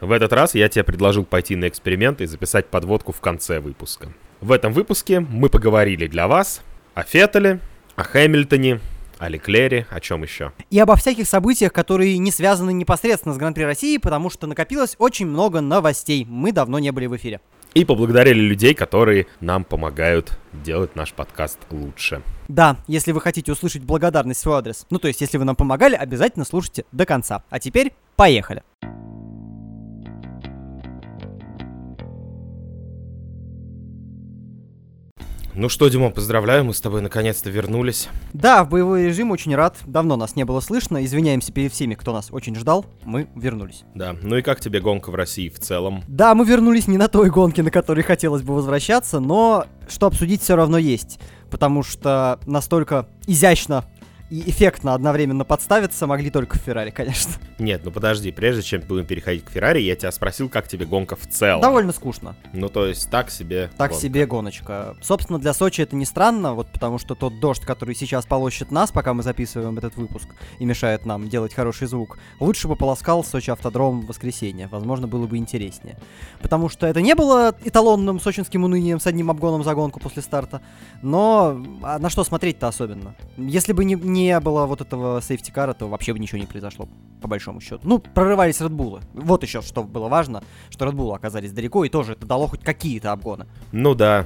В этот раз я тебе предложил пойти на эксперимент и записать подводку в конце выпуска. В этом выпуске мы поговорили для вас о Феттеле, о Хэмилтоне, о Леклере, о чем еще? И обо всяких событиях, которые не связаны непосредственно с Гран-при России, потому что накопилось очень много новостей. Мы давно не были в эфире. И поблагодарили людей, которые нам помогают делать наш подкаст лучше. Да, если вы хотите услышать благодарность в свой адрес, ну то есть если вы нам помогали, обязательно слушайте до конца. А теперь поехали. Ну что, Димон, поздравляю, мы с тобой наконец-то вернулись. Да, в боевой режим очень рад. Давно нас не было слышно. Извиняемся перед всеми, кто нас очень ждал. Мы вернулись. Да, ну и как тебе гонка в России в целом? Да, мы вернулись не на той гонке, на которой хотелось бы возвращаться, но что обсудить все равно есть. Потому что настолько изящно и эффектно одновременно подставиться могли только в Феррари, конечно. Нет, ну подожди, прежде чем будем переходить к Феррари, я тебя спросил, как тебе гонка в целом. Довольно скучно. Ну то есть так себе Так гонка. себе гоночка. Собственно, для Сочи это не странно, вот потому что тот дождь, который сейчас полощет нас, пока мы записываем этот выпуск, и мешает нам делать хороший звук, лучше бы полоскал Сочи автодром в воскресенье. Возможно, было бы интереснее. Потому что это не было эталонным сочинским унынием с одним обгоном за гонку после старта, но а на что смотреть-то особенно? Если бы не, не было вот этого сейфтикара, то вообще бы ничего не произошло, по большому счету. Ну, прорывались Редбулы. Вот еще что было важно, что Редбулы оказались далеко, и тоже это дало хоть какие-то обгоны. Ну да,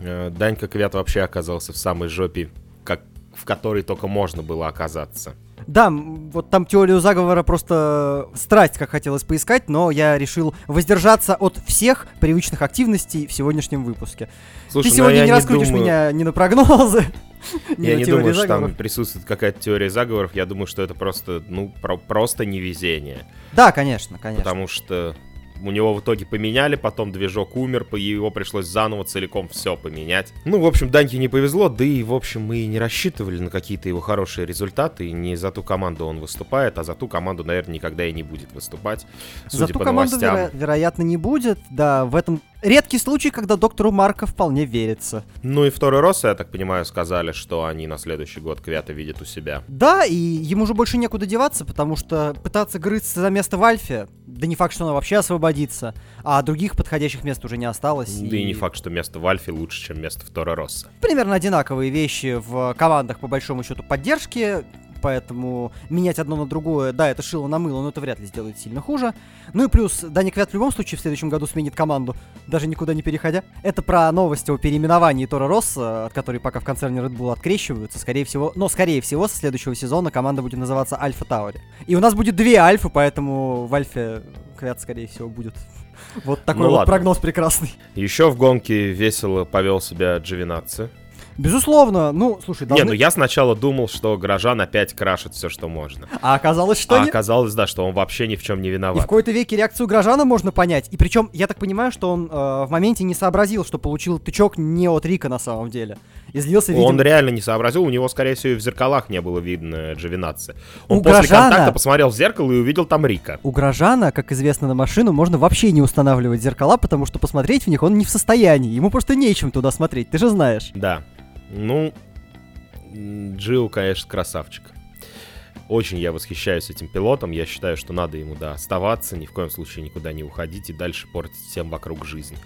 Э, Данька Квят вообще оказался в самой жопе, как в которой только можно было оказаться. Да, вот там теорию заговора просто страсть, как хотелось поискать, но я решил воздержаться от всех привычных активностей в сегодняшнем выпуске. Слушай, Ты ну сегодня не раскрутишь думаю- меня ни на прогнозы, Я не думаю, что там присутствует какая-то теория заговоров. Я думаю, что это просто, ну, про- просто невезение. Да, конечно, конечно. Потому что у него в итоге поменяли, потом движок умер, его пришлось заново целиком все поменять. Ну, в общем, Даньке не повезло, да и, в общем, мы и не рассчитывали на какие-то его хорошие результаты. И не за ту команду он выступает, а за ту команду, наверное, никогда и не будет выступать. Судя За ту по команду, новостям. веро- вероятно, не будет. Да, в этом редкий случай, когда доктору Марка вполне верится. Ну и второй раз, я так понимаю, сказали, что они на следующий год Квята видят у себя. Да, и ему же больше некуда деваться, потому что пытаться грызться за место в Альфе, да не факт, что оно вообще освободится, а других подходящих мест уже не осталось. Да и не факт, что место в Альфе лучше, чем место в Торо Росса. Примерно одинаковые вещи в командах, по большому счету, поддержки, поэтому менять одно на другое, да, это шило на мыло, но это вряд ли сделает сильно хуже. Ну и плюс, Даня Квят в любом случае в следующем году сменит команду, даже никуда не переходя. Это про новости о переименовании Тора Росса, от которой пока в концерне Red Bull открещиваются, скорее всего, но скорее всего со следующего сезона команда будет называться Альфа Таури. И у нас будет две Альфы, поэтому в Альфе Квят, скорее всего, будет. Вот такой Ну вот ладно. прогноз прекрасный. Еще в гонке весело повел себя Джовинаци. Безусловно, ну, слушай, должны... Не, ну я сначала думал, что горожан опять крашит все, что можно. А оказалось, что а нет. оказалось, да, что он вообще ни в чем не И в виноват. какой-то веке реакцию Грожана можно понять. И причем, я так понимаю, что он э, в моменте не сообразил, что получил тычок не от Рика на самом деле. И злился, видимо... Он реально не сообразил, у него, скорее всего, и в зеркалах не было видно Джовинаци. Он У после горожана- контакта посмотрел в зеркало и увидел там Рика. У Грожана, как известно на машину, можно вообще не устанавливать зеркала, потому что посмотреть в них он не в состоянии. Ему просто нечем туда смотреть, ты же знаешь. Да. Ну, Джилл, конечно, красавчик. Очень я восхищаюсь этим пилотом. Я считаю, что надо ему, да, оставаться, ни в коем случае никуда не уходить и дальше портить всем вокруг жизнь.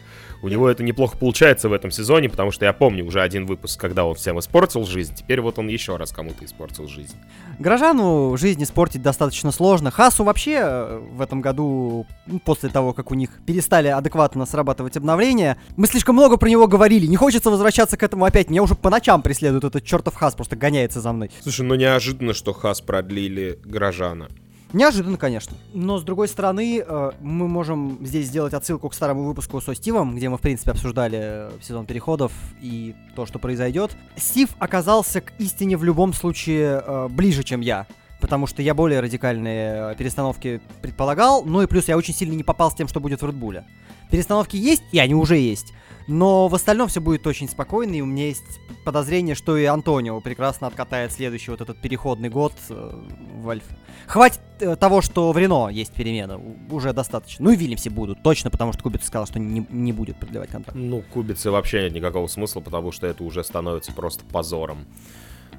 У него это неплохо получается в этом сезоне, потому что я помню уже один выпуск, когда он всем испортил жизнь. Теперь вот он еще раз кому-то испортил жизнь. Грожану жизнь испортить достаточно сложно. Хасу вообще э, в этом году, после того, как у них перестали адекватно срабатывать обновления, мы слишком много про него говорили. Не хочется возвращаться к этому опять. Меня уже по ночам преследует этот чертов Хас, просто гоняется за мной. Слушай, ну неожиданно, что Хас продлили горожана. Неожиданно, конечно. Но, с другой стороны, э, мы можем здесь сделать отсылку к старому выпуску со Стивом, где мы, в принципе, обсуждали э, сезон переходов и то, что произойдет. Стив оказался к истине в любом случае э, ближе, чем я. Потому что я более радикальные э, перестановки предполагал, ну и плюс я очень сильно не попал с тем, что будет в Редбуле. Перестановки есть, и они уже есть. Но в остальном все будет очень спокойно, и у меня есть подозрение, что и Антонио прекрасно откатает следующий вот этот переходный год э, в Альфа. Хватит э, того, что в Рено есть перемена, у- уже достаточно. Ну и Вильямсе будут, точно, потому что Кубиц сказал, что не, не будет продлевать контракт. Ну, кубицы вообще нет никакого смысла, потому что это уже становится просто позором.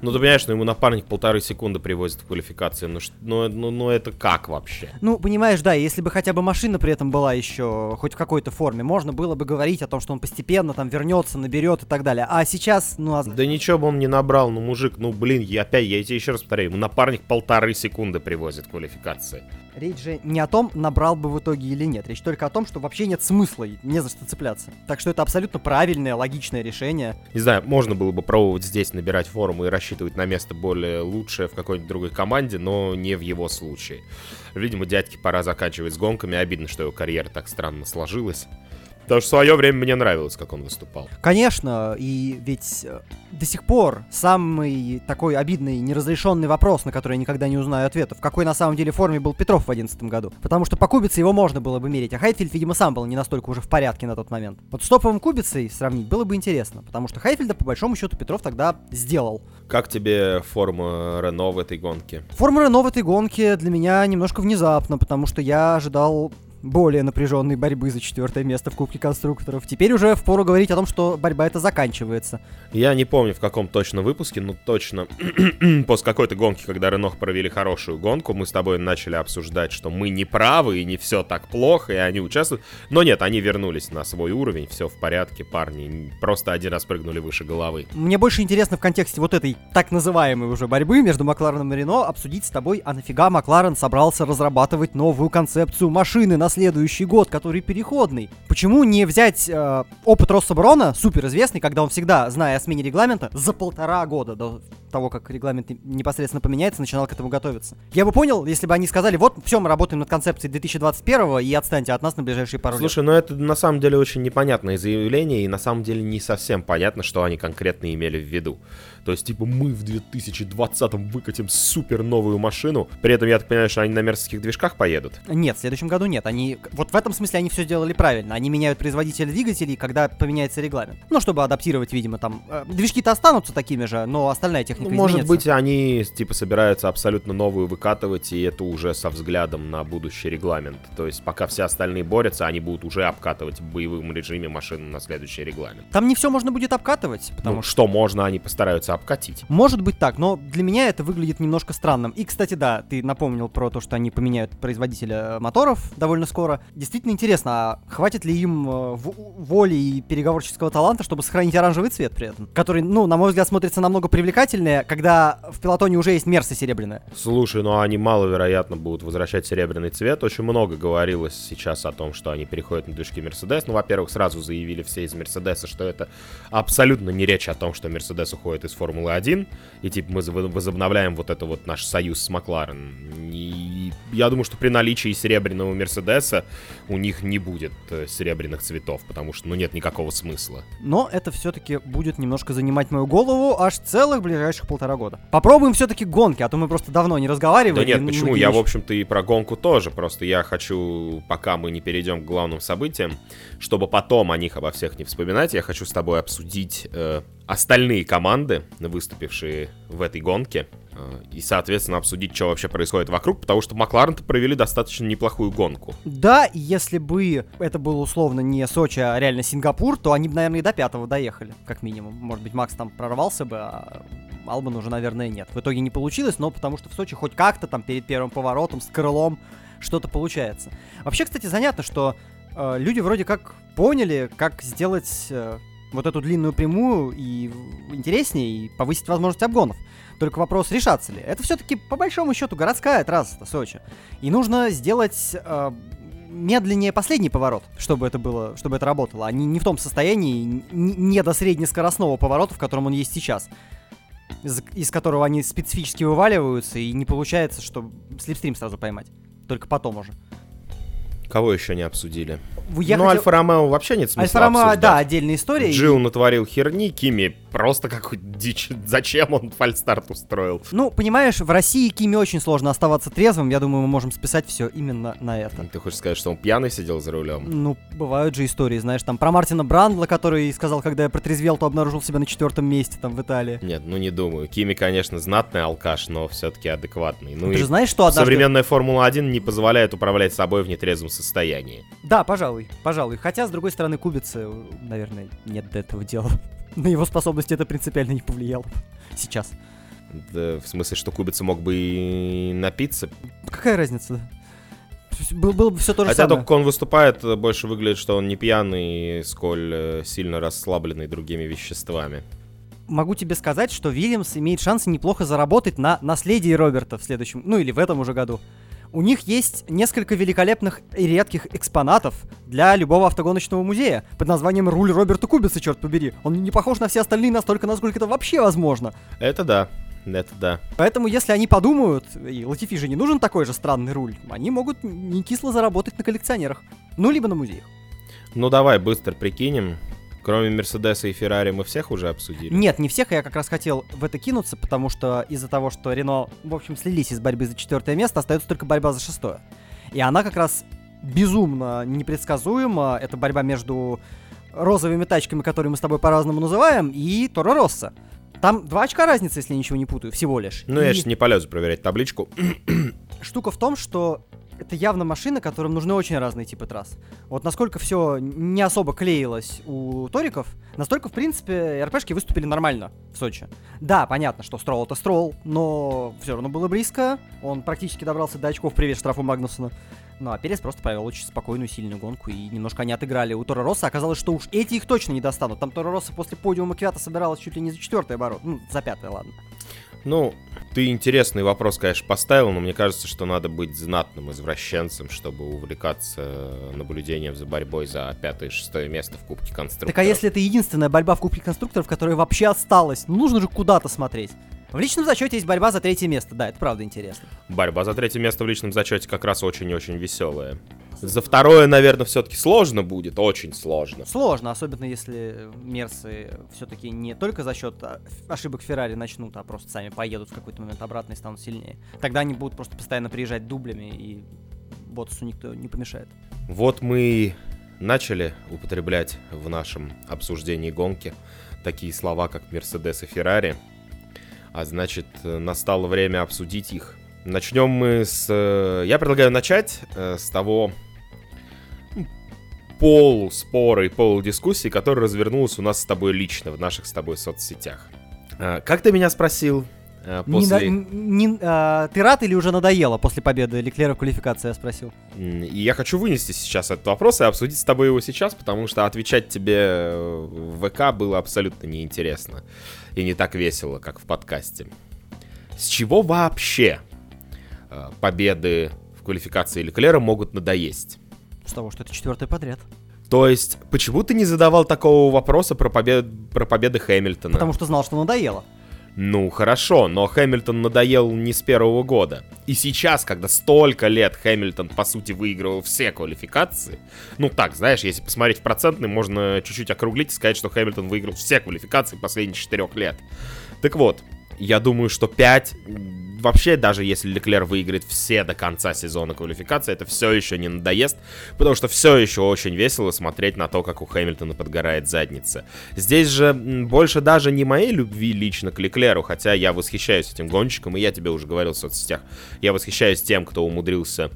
Ну, ты понимаешь, что ему напарник полторы секунды привозит в квалификации. Ну, ну, ну, ну, это как вообще? Ну, понимаешь, да, если бы хотя бы машина при этом была еще хоть в какой-то форме, можно было бы говорить о том, что он постепенно там вернется, наберет и так далее. А сейчас, ну... А... Да ничего бы он не набрал, ну, мужик, ну, блин, я опять, я тебе еще раз повторяю, ему напарник полторы секунды привозит в квалификации. Речь же не о том, набрал бы в итоге или нет. Речь только о том, что вообще нет смысла, не за что цепляться. Так что это абсолютно правильное, логичное решение. Не знаю, можно было бы пробовать здесь набирать форму и рассчитывать на место более лучшее в какой-нибудь другой команде, но не в его случае. Видимо, дядьке пора заканчивать с гонками. Обидно, что его карьера так странно сложилась. Потому что в свое время мне нравилось, как он выступал. Конечно, и ведь э, до сих пор самый такой обидный, неразрешенный вопрос, на который я никогда не узнаю ответа, в какой на самом деле форме был Петров в 2011 году. Потому что по кубице его можно было бы мерить, а Хайфельд, видимо, сам был не настолько уже в порядке на тот момент. Вот с топовым кубицей сравнить было бы интересно, потому что Хайфельда, по большому счету, Петров тогда сделал. Как тебе форма Рено в этой гонке? Форма Рено в этой гонке для меня немножко внезапно, потому что я ожидал более напряженной борьбы за четвертое место в Кубке конструкторов. Теперь уже впору говорить о том, что борьба эта заканчивается. Я не помню в каком точно выпуске, но точно после какой-то гонки, когда Ренох провели хорошую гонку, мы с тобой начали обсуждать, что мы не правы и не все так плохо, и они участвуют. Но нет, они вернулись на свой уровень, все в порядке, парни просто один раз прыгнули выше головы. Мне больше интересно в контексте вот этой так называемой уже борьбы между Маклареном и Рено обсудить с тобой, а нафига Макларен собрался разрабатывать новую концепцию машины на следующий год, который переходный. Почему не взять э, опыт Россоборона, супер известный, когда он всегда, зная о смене регламента, за полтора года до того, как регламент непосредственно поменяется, начинал к этому готовиться. Я бы понял, если бы они сказали, вот, все, мы работаем над концепцией 2021 и отстаньте от нас на ближайшие пару Слушай, лет. ну это на самом деле очень непонятное заявление, и на самом деле не совсем понятно, что они конкретно имели в виду. То есть, типа, мы в 2020-м выкатим супер новую машину. При этом, я так понимаю, что они на мерзких движках поедут. Нет, в следующем году нет. Они... Вот в этом смысле они все сделали правильно. Они меняют производителя двигателей, когда поменяется регламент. Ну, чтобы адаптировать, видимо, там... Э, движки-то останутся такими же, но остальная техника ну, Может быть, они, типа, собираются абсолютно новую выкатывать, и это уже со взглядом на будущий регламент. То есть, пока все остальные борются, они будут уже обкатывать в боевом режиме машину на следующий регламент. Там не все можно будет обкатывать, потому ну, что... что можно, они постараются обкатить. Может быть так, но для меня это выглядит немножко странным. И, кстати, да, ты напомнил про то, что они поменяют производителя моторов довольно скоро. Действительно интересно, а хватит ли им э, воли и переговорческого таланта, чтобы сохранить оранжевый цвет при этом? Который, ну, на мой взгляд, смотрится намного привлекательнее, когда в пилотоне уже есть мерса серебряная. Слушай, ну они маловероятно будут возвращать серебряный цвет. Очень много говорилось сейчас о том, что они переходят на движки Мерседес. Ну, во-первых, сразу заявили все из Мерседеса, что это абсолютно не речь о том, что Мерседес уходит из Формулы 1, и типа мы возобновляем вот это вот наш союз с Макларен. И я думаю, что при наличии серебряного Мерседеса у них не будет э, серебряных цветов, потому что, ну, нет никакого смысла. Но это все-таки будет немножко занимать мою голову аж целых ближайших полтора года. Попробуем все-таки гонки, а то мы просто давно не разговаривали. Да нет, почему? Я, в общем-то, и про гонку тоже. Просто я хочу, пока мы не перейдем к главным событиям, чтобы потом о них обо всех не вспоминать, я хочу с тобой обсудить э, остальные команды, выступившие в этой гонке, э, и, соответственно, обсудить, что вообще происходит вокруг, потому что макларен провели достаточно неплохую гонку. Да, если бы это было условно не Сочи, а реально Сингапур, то они бы, наверное, и до пятого доехали, как минимум. Может быть, Макс там прорвался бы, а Албан уже, наверное, нет. В итоге не получилось, но потому что в Сочи хоть как-то там перед первым поворотом с крылом что-то получается. Вообще, кстати, занятно, что э, люди вроде как поняли, как сделать э, вот эту длинную прямую и интереснее, и повысить возможность обгонов. Только вопрос, решаться ли. Это все-таки, по большому счету, городская трасса Сочи. И нужно сделать э, медленнее последний поворот, чтобы это было, чтобы это работало. Они не в том состоянии, не до среднескоростного поворота, в котором он есть сейчас. Из, из которого они специфически вываливаются, и не получается, что слепстрим сразу поймать. Только потом уже. Кого еще не обсудили? Я ну, хотел... Альфа Ромео вообще нет смысла Альфа Ромео, да, отдельная история. Джил и... натворил херни, Кими просто какой дичь. Зачем он фальстарт устроил? Ну, понимаешь, в России Кими очень сложно оставаться трезвым. Я думаю, мы можем списать все именно на это. Ты хочешь сказать, что он пьяный сидел за рулем? Ну, бывают же истории, знаешь, там про Мартина Брандла, который сказал, когда я протрезвел, то обнаружил себя на четвертом месте там в Италии. Нет, ну не думаю. Кими, конечно, знатный алкаш, но все-таки адекватный. Ну, Ты же знаешь, что однажды... Современная Формула-1 не позволяет управлять собой в нетрезвом состоянии. Да, пожалуй, пожалуй. Хотя, с другой стороны, кубицы, наверное, нет до этого дела. На его способности это принципиально не повлияло. Сейчас. Да, в смысле, что Кубица мог бы и напиться. Какая разница? Был, было бы все то же Хотя самое. только он выступает, больше выглядит, что он не пьяный, сколь э, сильно расслабленный другими веществами. Могу тебе сказать, что Вильямс имеет шансы неплохо заработать на наследии Роберта в следующем, ну или в этом уже году. У них есть несколько великолепных и редких экспонатов для любого автогоночного музея под названием «Руль Роберта Кубица», черт побери. Он не похож на все остальные настолько, насколько это вообще возможно. Это да, это да. Поэтому, если они подумают, и Латифи же не нужен такой же странный руль, они могут не кисло заработать на коллекционерах. Ну, либо на музеях. Ну давай быстро прикинем. Кроме Мерседеса и Феррари мы всех уже обсудили. Нет, не всех, я как раз хотел в это кинуться, потому что из-за того, что Рено, в общем, слились из борьбы за четвертое место, остается только борьба за шестое. И она как раз безумно непредсказуема. Это борьба между розовыми тачками, которые мы с тобой по-разному называем, и Торо Росса. Там два очка разницы, если я ничего не путаю, всего лишь. Ну, я И сейчас не полезу проверять табличку. Штука в том, что это явно машины, которым нужны очень разные типы трасс. Вот насколько все не особо клеилось у Ториков, настолько, в принципе, РПшки выступили нормально в Сочи. Да, понятно, что Строл это Строл, но все равно было близко. Он практически добрался до очков, привет штрафу Магнусона. Ну а Перес просто провел очень спокойную, сильную гонку, и немножко они отыграли. У Тора Росса оказалось, что уж эти их точно не достанут. Там Тора Росса после подиума Квята собиралась чуть ли не за четвертый оборот. Ну, за пятый, ладно. Ну, ты интересный вопрос, конечно, поставил, но мне кажется, что надо быть знатным извращенцем, чтобы увлекаться наблюдением за борьбой за пятое и шестое место в Кубке Конструкторов. Так а если это единственная борьба в Кубке конструкторов, которая вообще осталась? Ну, нужно же куда-то смотреть. В личном зачете есть борьба за третье место, да, это правда интересно. Борьба за третье место в личном зачете как раз очень-очень веселая. За второе, наверное, все-таки сложно будет, очень сложно. Сложно, особенно если Мерсы все-таки не только за счет а, ошибок Феррари начнут, а просто сами поедут в какой-то момент обратно и станут сильнее. Тогда они будут просто постоянно приезжать дублями, и Ботасу никто не помешает. Вот мы начали употреблять в нашем обсуждении гонки такие слова, как Мерседес и Феррари. А значит, настало время обсудить их. Начнем мы с... э, Я предлагаю начать э, с того полуспора и полудискуссии, которая развернулась у нас с тобой лично в наших с тобой соцсетях. А, Как ты меня спросил э, Не после... на- не- а, ты рад или уже надоело после победы Леклера в квалификации, я спросил. И я хочу вынести сейчас этот вопрос и обсудить с тобой его сейчас, потому что отвечать тебе э, в ВК было абсолютно неинтересно и не так весело, как в подкасте. С чего вообще э, победы в квалификации Леклера могут надоесть? С того, что это четвертый подряд. То есть, почему ты не задавал такого вопроса про, побед... про победы Хэмилтона? Потому что знал, что надоело. Ну, хорошо, но Хэмилтон надоел не с первого года. И сейчас, когда столько лет Хэмилтон, по сути, выигрывал все квалификации, ну так, знаешь, если посмотреть в процентный, можно чуть-чуть округлить и сказать, что Хэмилтон выиграл все квалификации последних четырех лет. Так вот, я думаю, что 5, вообще даже если Леклер выиграет все до конца сезона квалификации, это все еще не надоест, потому что все еще очень весело смотреть на то, как у Хэмилтона подгорает задница. Здесь же больше даже не моей любви лично к Леклеру, хотя я восхищаюсь этим гонщиком, и я тебе уже говорил в соцсетях, я восхищаюсь тем, кто умудрился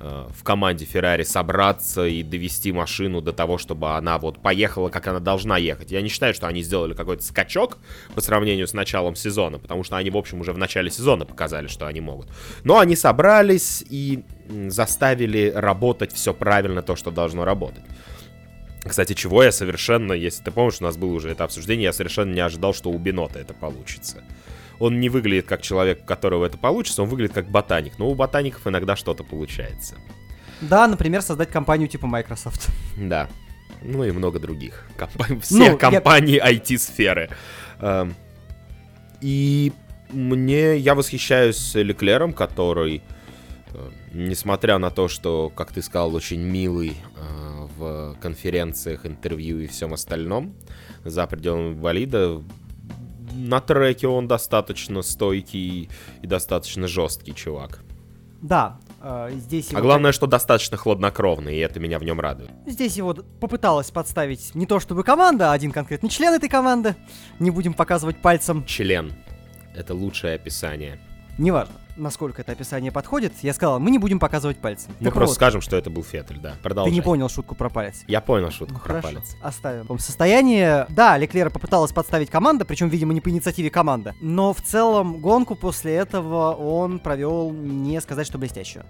в команде Феррари собраться и довести машину до того, чтобы она вот поехала, как она должна ехать. Я не считаю, что они сделали какой-то скачок по сравнению с началом сезона, потому что они, в общем, уже в начале сезона показали, что они могут. Но они собрались и заставили работать все правильно, то, что должно работать. Кстати, чего я совершенно, если ты помнишь, у нас было уже это обсуждение, я совершенно не ожидал, что у Бинота это получится. Он не выглядит как человек, у которого это получится, он выглядит как ботаник. Но у ботаников иногда что-то получается. Да, например, создать компанию типа Microsoft. Да. Ну и много других. Компа- Все Ну, я- компании IT-сферы. Эм, И мне, я восхищаюсь Леклером, который, э, несмотря на то, что, как ты сказал, очень милый э, в конференциях, интервью и всем остальном, за пределами болида, на треке он достаточно стойкий и достаточно жесткий чувак. Да, э, здесь А его главное, что достаточно хладнокровный, и это меня в нем радует. Здесь его попыталась подставить не то чтобы команда, а один конкретный член этой команды. Не будем показывать пальцем, Член. Это лучшее описание. неважно. Насколько это описание подходит, я сказал, мы не будем показывать пальцем. Мы просто вот, скажем, что это был Феттель, да. Продолжай. Ты не понял шутку про палец. Я понял шутку ну, про хорошо, палец. оставим. В состоянии, да, Леклера попыталась подставить команда, причем, видимо, не по инициативе команды. Но в целом гонку после этого он провел, не сказать, что блестящую.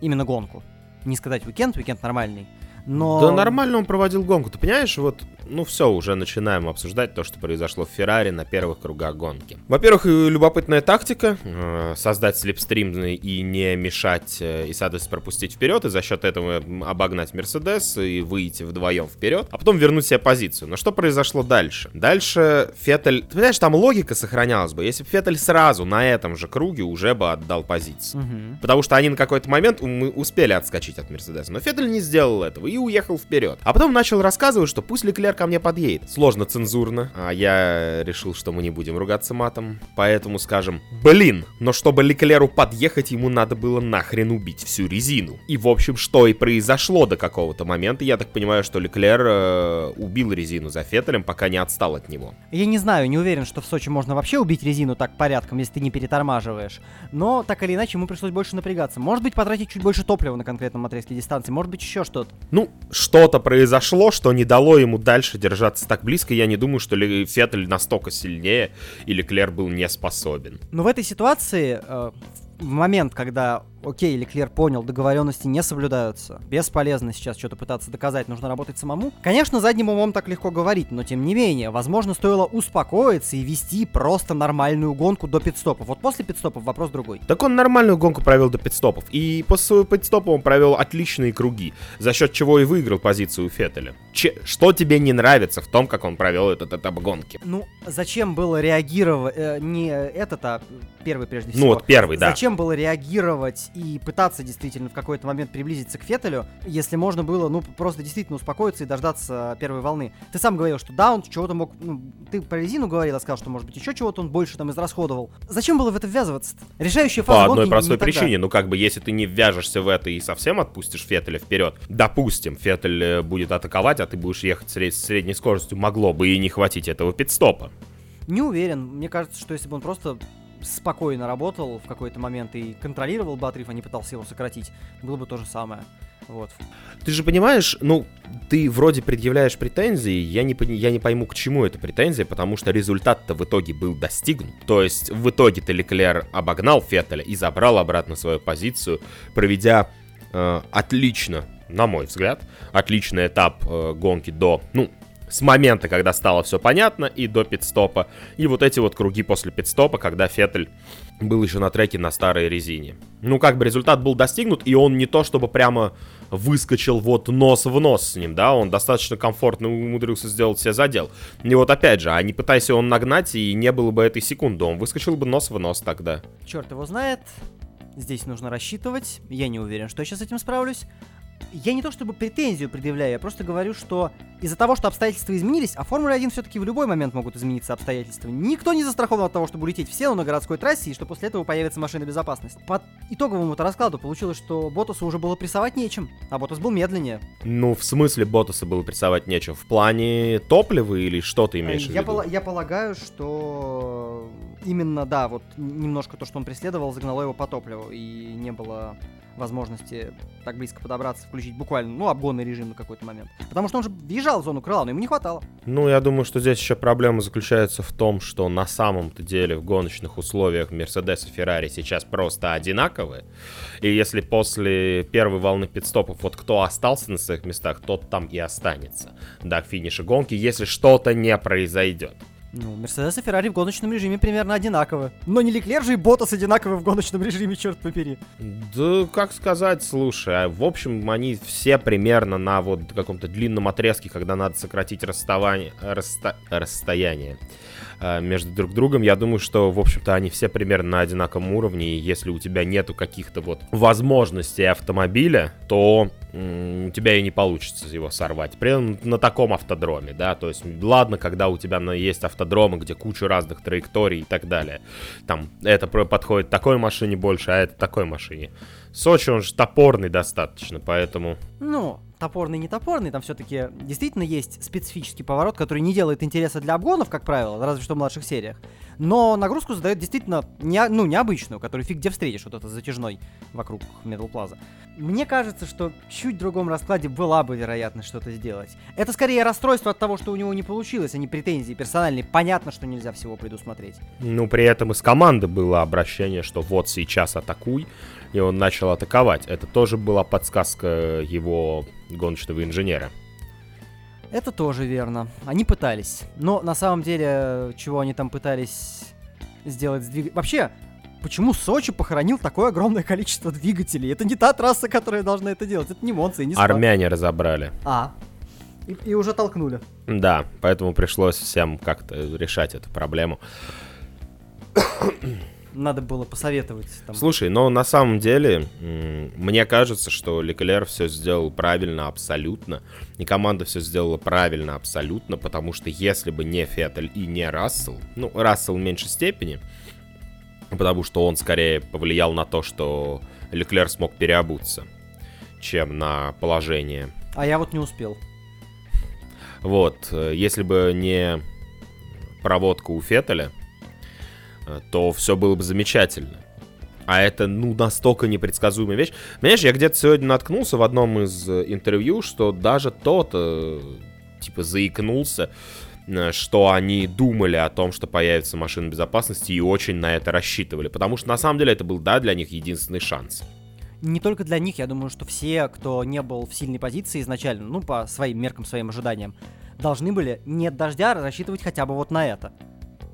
Именно гонку. Не сказать уикенд, уикенд нормальный. Но... Да нормально он проводил гонку. Ты понимаешь, вот, ну все, уже начинаем обсуждать то, что произошло в Феррари на первых кругах гонки. Во-первых, любопытная тактика. Э, создать слепстримный и не мешать, э, и, соответственно, пропустить вперед, и за счет этого обогнать Мерседес и выйти вдвоем вперед, а потом вернуть себе позицию. Но что произошло дальше? Дальше Феттель... Ты понимаешь, там логика сохранялась бы. Если бы Феттель сразу на этом же круге уже бы отдал позицию. Угу. Потому что они на какой-то момент мы успели отскочить от Мерседеса. Но Феттель не сделал этого и уехал вперед. А потом начал рассказывать, что пусть Леклер ко мне подъедет. Сложно цензурно, а я решил, что мы не будем ругаться матом. Поэтому скажем, блин, но чтобы Леклеру подъехать, ему надо было нахрен убить всю резину. И в общем, что и произошло до какого-то момента. Я так понимаю, что Леклер э, убил резину за Феттелем, пока не отстал от него. Я не знаю, не уверен, что в Сочи можно вообще убить резину так порядком, если ты не перетормаживаешь. Но так или иначе ему пришлось больше напрягаться. Может быть, потратить чуть больше топлива на конкретном отрезке дистанции, может быть, еще что-то. Ну, что-то произошло, что не дало ему дальше держаться так близко. Я не думаю, что Феттель настолько сильнее, или Клер был не способен. Но в этой ситуации, э, в момент, когда окей, Леклер понял, договоренности не соблюдаются. Бесполезно сейчас что-то пытаться доказать, нужно работать самому. Конечно, задним умом так легко говорить, но тем не менее, возможно, стоило успокоиться и вести просто нормальную гонку до пидстопов. Вот после пидстопов вопрос другой. Так он нормальную гонку провел до пидстопов. И после своего пидстопа он провел отличные круги, за счет чего и выиграл позицию Феттеля. Че, что тебе не нравится в том, как он провел этот этап гонки? Ну, зачем было реагировать, э, не этот, а первый прежде всего. Ну вот первый, да. Зачем было реагировать и пытаться действительно в какой-то момент приблизиться к Феттелю, если можно было, ну, просто действительно успокоиться и дождаться первой волны. Ты сам говорил, что да, он чего-то мог... Ну, ты про резину говорил, а сказал, что, может быть, еще чего-то он больше там израсходовал. Зачем было в это ввязываться -то? Решающая фаза По одной простой не причине. Ну, как бы, если ты не вяжешься в это и совсем отпустишь Феттеля вперед, допустим, Феттель э, будет атаковать, а ты будешь ехать с средней скоростью, могло бы и не хватить этого пидстопа. Не уверен. Мне кажется, что если бы он просто спокойно работал в какой-то момент и контролировал бы отрыв, а не пытался его сократить, было бы то же самое. Вот. Ты же понимаешь, ну, ты вроде предъявляешь претензии, я не, я не пойму, к чему эта претензия, потому что результат-то в итоге был достигнут. То есть в итоге-то Леклер обогнал Феттеля и забрал обратно свою позицию, проведя э, отлично, на мой взгляд, отличный этап э, гонки до, ну, с момента, когда стало все понятно, и до пидстопа. И вот эти вот круги после пидстопа, когда Феттель был еще на треке на старой резине. Ну, как бы результат был достигнут, и он не то чтобы прямо выскочил вот нос в нос с ним, да, он достаточно комфортно умудрился сделать себе задел. И вот опять же, а не пытайся он нагнать, и не было бы этой секунды, он выскочил бы нос в нос тогда. Черт его знает, здесь нужно рассчитывать, я не уверен, что я сейчас с этим справлюсь я не то чтобы претензию предъявляю, я просто говорю, что из-за того, что обстоятельства изменились, а Формула 1 все-таки в любой момент могут измениться обстоятельства. Никто не застрахован от того, чтобы улететь в сену на городской трассе и что после этого появится машина безопасности. По итоговому раскладу получилось, что Ботасу уже было прессовать нечем, а Ботас был медленнее. Ну, в смысле Ботаса было прессовать нечем? В плане топлива или что ты имеешь я в виду? Пол- я полагаю, что именно, да, вот немножко то, что он преследовал, загнало его по топливу, и не было возможности так близко подобраться, включить буквально, ну, обгонный режим на какой-то момент. Потому что он же въезжал в зону крыла, но ему не хватало. Ну, я думаю, что здесь еще проблема заключается в том, что на самом-то деле в гоночных условиях Мерседес и Феррари сейчас просто одинаковые. И если после первой волны пидстопов вот кто остался на своих местах, тот там и останется до финиша гонки, если что-то не произойдет. Ну, Мерседес и Феррари в гоночном режиме примерно одинаковы. Но не Леклер же и Ботас одинаковы в гоночном режиме, черт побери. Да, как сказать, слушай, а в общем, они все примерно на вот каком-то длинном отрезке, когда надо сократить расставание, расста, расстояние между друг другом. Я думаю, что, в общем-то, они все примерно на одинаковом уровне, и если у тебя нету каких-то вот возможностей автомобиля, то у тебя и не получится его сорвать. При этом на таком автодроме, да, то есть ладно, когда у тебя есть автодромы, где куча разных траекторий и так далее. Там это подходит такой машине больше, а это такой машине. Сочи, он же топорный достаточно, поэтому... Ну, топорный, не топорный, там все-таки действительно есть специфический поворот, который не делает интереса для обгонов, как правило, разве что в младших сериях. Но нагрузку задает действительно не, ну, необычную, которую фиг где встретишь, вот это затяжной вокруг Metal Plaza. Мне кажется, что чуть в другом раскладе была бы вероятность что-то сделать. Это скорее расстройство от того, что у него не получилось, а не претензии персональные. Понятно, что нельзя всего предусмотреть. Ну, при этом из команды было обращение, что вот сейчас атакуй, и он начал атаковать. Это тоже была подсказка его гоночного инженера. Это тоже верно. Они пытались. Но на самом деле, чего они там пытались сделать с двигателем... Вообще, почему Сочи похоронил такое огромное количество двигателей? Это не та трасса, которая должна это делать. Это не Монца и не Спа. Армяне разобрали. А, и, и уже толкнули. Да, поэтому пришлось всем как-то решать эту проблему надо было посоветовать. Там. Слушай, но на самом деле, мне кажется, что Леклер все сделал правильно абсолютно, и команда все сделала правильно абсолютно, потому что если бы не Феттель и не Рассел, ну, Рассел в меньшей степени, потому что он скорее повлиял на то, что Леклер смог переобуться, чем на положение. А я вот не успел. Вот, э, если бы не проводка у Феттеля, то все было бы замечательно. А это, ну, настолько непредсказуемая вещь. Понимаешь, я где-то сегодня наткнулся в одном из э, интервью, что даже тот, э, типа, заикнулся, что они думали о том, что появится машина безопасности и очень на это рассчитывали. Потому что, на самом деле, это был, да, для них единственный шанс. Не только для них, я думаю, что все, кто не был в сильной позиции изначально, ну, по своим меркам, своим ожиданиям, должны были нет дождя рассчитывать хотя бы вот на это.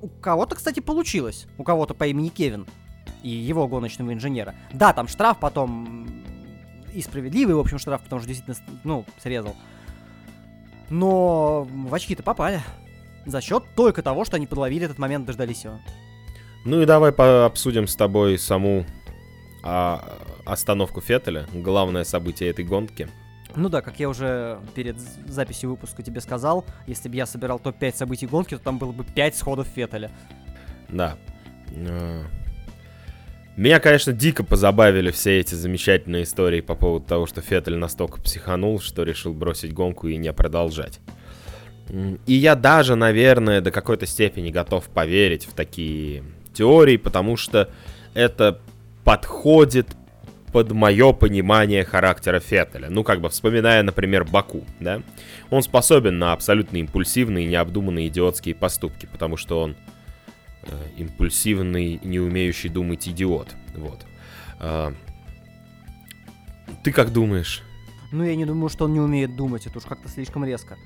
У кого-то, кстати, получилось. У кого-то по имени Кевин и его гоночного инженера. Да, там штраф потом и справедливый, в общем, штраф, потому что действительно, ну, срезал. Но в очки-то попали. За счет только того, что они подловили этот момент, дождались его. Ну и давай обсудим с тобой саму а, остановку Феттеля, главное событие этой гонки. Ну да, как я уже перед записью выпуска тебе сказал, если бы я собирал топ-5 событий гонки, то там было бы 5 сходов Феттеля. Да. А. Меня, конечно, дико позабавили все эти замечательные истории по поводу того, что Феттель настолько психанул, что решил бросить гонку и не продолжать. И я даже, наверное, до какой-то степени готов поверить в такие теории, потому что это подходит под мое понимание характера Феттеля. Ну, как бы вспоминая, например, Баку, да? Он способен на абсолютно импульсивные, необдуманные идиотские поступки, потому что он э, импульсивный, не умеющий думать идиот. Вот. Э, ты как думаешь? Ну, я не думаю, что он не умеет думать, это уж как-то слишком резко.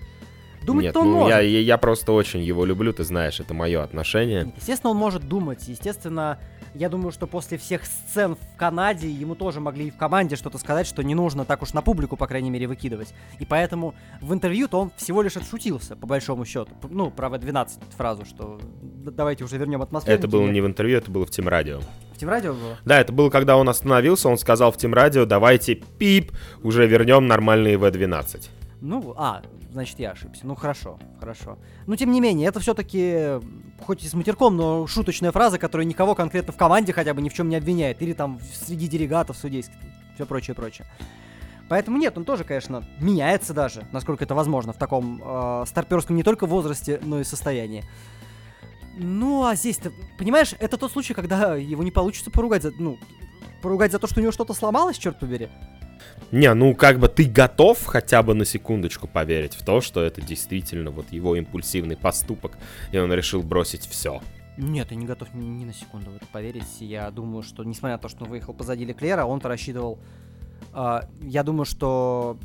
Думать-то Нет, он ну, может. Я, я, я просто очень его люблю, ты знаешь, это мое отношение. Естественно, он может думать. Естественно, я думаю, что после всех сцен в Канаде ему тоже могли и в команде что-то сказать, что не нужно так уж на публику, по крайней мере, выкидывать. И поэтому в интервью-то он всего лишь отшутился, по большому счету. Ну, про В12 фразу, что давайте уже вернем атмосферу. Это было не в интервью, это было в Тим Радио. В Тим Радио было? Да, это было, когда он остановился, он сказал в Тим Радио, давайте пип, уже вернем нормальные В12. Ну, а, значит, я ошибся. Ну, хорошо, хорошо. Но, тем не менее, это все-таки, хоть и с матерком, но шуточная фраза, которая никого конкретно в команде хотя бы ни в чем не обвиняет. Или там среди делегатов судейских, все прочее, прочее. Поэтому нет, он тоже, конечно, меняется даже, насколько это возможно, в таком э, старперском не только возрасте, но и состоянии. Ну, а здесь-то, понимаешь, это тот случай, когда его не получится поругать за, ну, поругать за то, что у него что-то сломалось, черт побери. Не, ну как бы ты готов хотя бы на секундочку поверить в то, что это действительно вот его импульсивный поступок, и он решил бросить все. Нет, я не готов ни, ни на секунду в это поверить. Я думаю, что, несмотря на то, что он выехал позади Леклера, он-то рассчитывал... Э, я думаю, что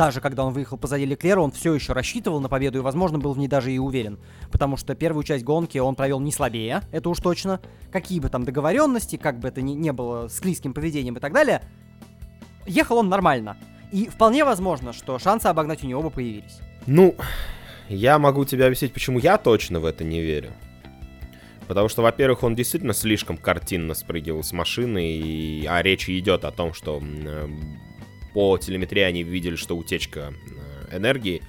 даже когда он выехал позади Леклера, он все еще рассчитывал на победу и, возможно, был в ней даже и уверен. Потому что первую часть гонки он провел не слабее, это уж точно. Какие бы там договоренности, как бы это ни, не было склизким поведением и так далее, ехал он нормально. И вполне возможно, что шансы обогнать у него бы появились. Ну, я могу тебе объяснить, почему я точно в это не верю. Потому что, во-первых, он действительно слишком картинно спрыгивал с машины, и... а речь идет о том, что э, по телеметрии они видели, что утечка э, энергии,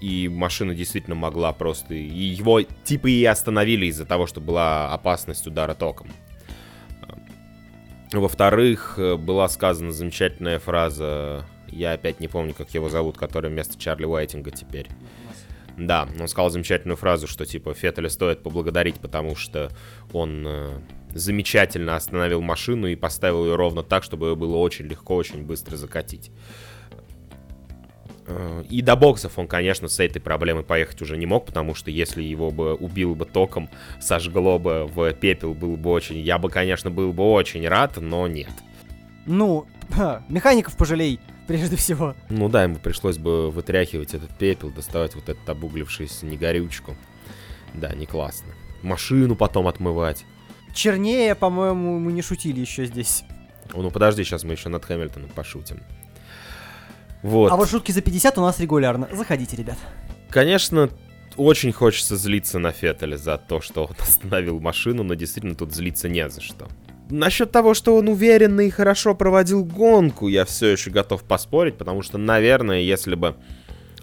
и машина действительно могла просто... И его типа и остановили из-за того, что была опасность удара током. Во-вторых, э, была сказана замечательная фраза, я опять не помню, как его зовут, который вместо Чарли Уайтинга теперь. Да, он сказал замечательную фразу, что типа Феттеля стоит поблагодарить, потому что он э, замечательно остановил машину и поставил ее ровно так, чтобы ее было очень легко, очень быстро закатить. Э, и до боксов он, конечно, с этой проблемой поехать уже не мог, потому что если его бы убил бы током, сожгло бы в пепел, был бы очень... Я бы, конечно, был бы очень рад, но нет. Ну, ха, механиков пожалей, прежде всего. Ну да, ему пришлось бы вытряхивать этот пепел, доставать вот этот обуглившийся негорючку. Да, не классно. Машину потом отмывать. Чернее, по-моему, мы не шутили еще здесь. О, ну подожди, сейчас мы еще над Хэмилтоном пошутим. Вот. А вот шутки за 50 у нас регулярно. Заходите, ребят. Конечно, очень хочется злиться на Феттеля за то, что он остановил машину, но действительно тут злиться не за что. Насчет того, что он уверенно и хорошо проводил гонку, я все еще готов поспорить, потому что, наверное, если бы...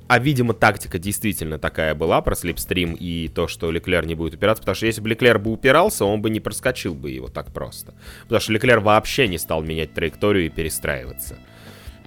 А, видимо, тактика действительно такая была про слепстрим и то, что Леклер не будет упираться, потому что если бы Леклер бы упирался, он бы не проскочил бы его так просто. Потому что Леклер вообще не стал менять траекторию и перестраиваться.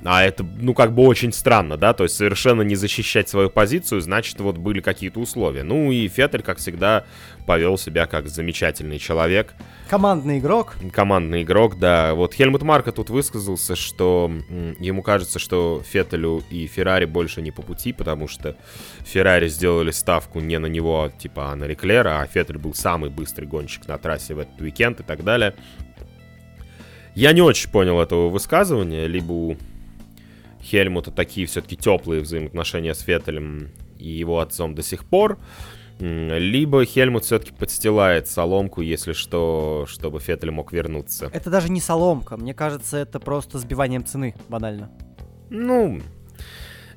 А это, ну, как бы очень странно, да, то есть совершенно не защищать свою позицию, значит, вот были какие-то условия. Ну, и Феттель, как всегда, повел себя как замечательный человек. Командный игрок. Командный игрок, да. Вот Хельмут Марка тут высказался, что ему кажется, что Феттелю и Феррари больше не по пути, потому что Феррари сделали ставку не на него, типа, а на Леклера, а Феттель был самый быстрый гонщик на трассе в этот уикенд и так далее. Я не очень понял этого высказывания, либо у Хельмута такие все-таки теплые взаимоотношения с Феттелем и его отцом до сих пор. Либо Хельмут все-таки подстилает соломку, если что, чтобы Феттель мог вернуться. Это даже не соломка, мне кажется, это просто сбиванием цены, банально. Ну,